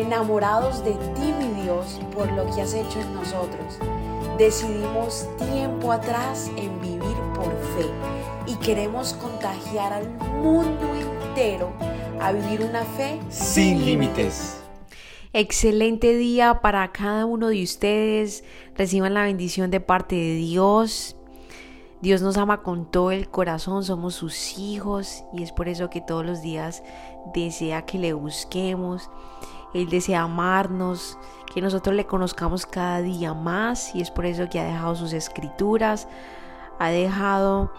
enamorados de ti, mi Dios, por lo que has hecho en nosotros. Decidimos tiempo atrás en vivir por fe y queremos contagiar al mundo entero a vivir una fe sin límites. Excelente día para cada uno de ustedes. Reciban la bendición de parte de Dios. Dios nos ama con todo el corazón, somos sus hijos y es por eso que todos los días desea que le busquemos. Él desea amarnos, que nosotros le conozcamos cada día más y es por eso que ha dejado sus escrituras, ha dejado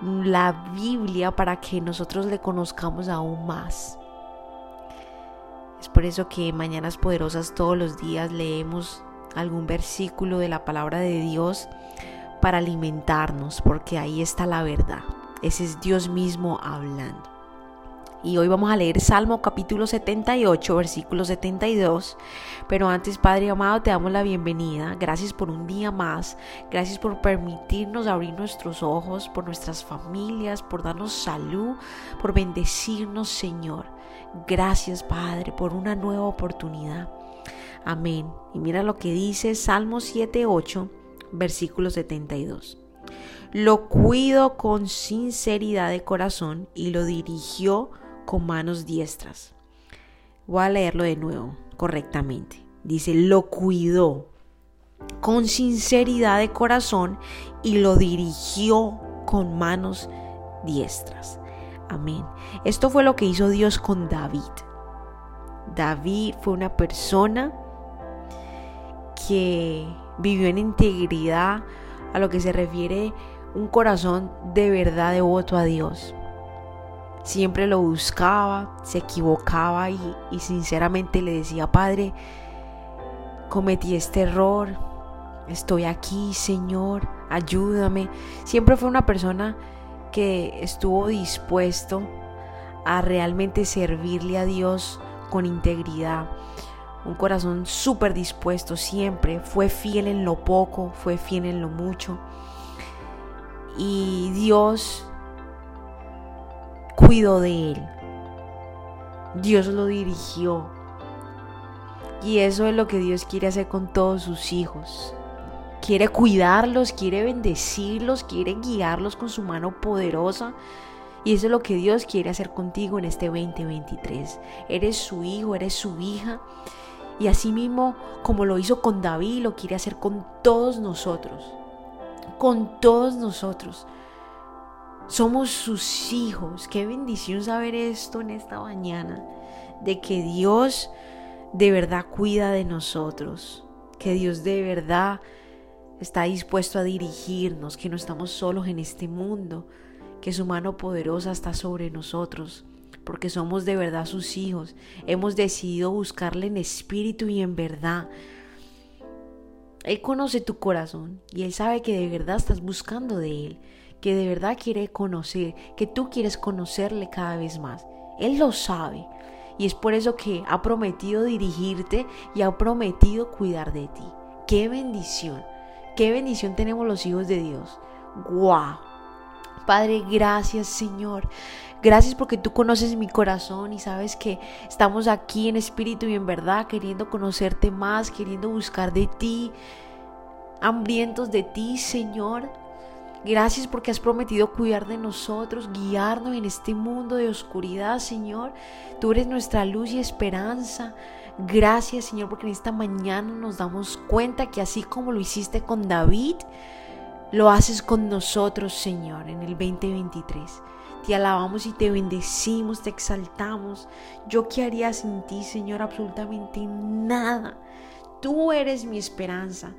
la Biblia para que nosotros le conozcamos aún más. Es por eso que Mañanas Poderosas todos los días leemos algún versículo de la palabra de Dios para alimentarnos, porque ahí está la verdad. Ese es Dios mismo hablando. Y hoy vamos a leer Salmo capítulo 78, versículo 72. Pero antes, Padre amado, te damos la bienvenida. Gracias por un día más. Gracias por permitirnos abrir nuestros ojos, por nuestras familias, por darnos salud, por bendecirnos, Señor. Gracias, Padre, por una nueva oportunidad. Amén. Y mira lo que dice Salmo 78 versículo 72. Lo cuido con sinceridad de corazón y lo dirigió con manos diestras. Voy a leerlo de nuevo correctamente. Dice, lo cuidó con sinceridad de corazón y lo dirigió con manos diestras. Amén. Esto fue lo que hizo Dios con David. David fue una persona que vivió en integridad a lo que se refiere un corazón de verdad devoto a Dios. Siempre lo buscaba, se equivocaba y, y sinceramente le decía, Padre, cometí este error, estoy aquí, Señor, ayúdame. Siempre fue una persona que estuvo dispuesto a realmente servirle a Dios con integridad un corazón súper dispuesto siempre, fue fiel en lo poco, fue fiel en lo mucho. Y Dios cuidó de él. Dios lo dirigió. Y eso es lo que Dios quiere hacer con todos sus hijos. Quiere cuidarlos, quiere bendecirlos, quiere guiarlos con su mano poderosa. Y eso es lo que Dios quiere hacer contigo en este 2023. Eres su hijo, eres su hija. Y asimismo, como lo hizo con David, lo quiere hacer con todos nosotros. Con todos nosotros. Somos sus hijos. Qué bendición saber esto en esta mañana. De que Dios de verdad cuida de nosotros. Que Dios de verdad está dispuesto a dirigirnos. Que no estamos solos en este mundo. Que su mano poderosa está sobre nosotros porque somos de verdad sus hijos. Hemos decidido buscarle en espíritu y en verdad. Él conoce tu corazón y Él sabe que de verdad estás buscando de Él, que de verdad quiere conocer, que tú quieres conocerle cada vez más. Él lo sabe y es por eso que ha prometido dirigirte y ha prometido cuidar de ti. Qué bendición, qué bendición tenemos los hijos de Dios. ¡Guau! Padre, gracias Señor. Gracias porque tú conoces mi corazón y sabes que estamos aquí en espíritu y en verdad queriendo conocerte más, queriendo buscar de ti, hambrientos de ti, Señor. Gracias porque has prometido cuidar de nosotros, guiarnos en este mundo de oscuridad, Señor. Tú eres nuestra luz y esperanza. Gracias, Señor, porque en esta mañana nos damos cuenta que así como lo hiciste con David, lo haces con nosotros, Señor, en el 2023. Te alabamos y te bendecimos, te exaltamos. Yo qué haría sin ti, Señor, absolutamente nada. Tú eres mi esperanza.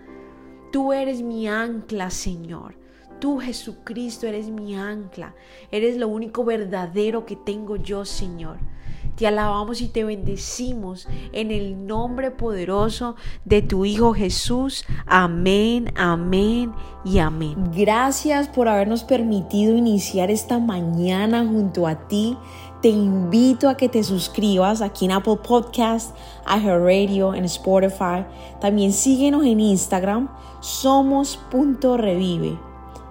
Tú eres mi ancla, Señor. Tú, Jesucristo, eres mi ancla. Eres lo único verdadero que tengo yo, Señor. Te alabamos y te bendecimos en el nombre poderoso de tu Hijo Jesús. Amén, amén y amén. Gracias por habernos permitido iniciar esta mañana junto a ti. Te invito a que te suscribas aquí en Apple Podcast, Radio, en Spotify. También síguenos en Instagram, somos.revive.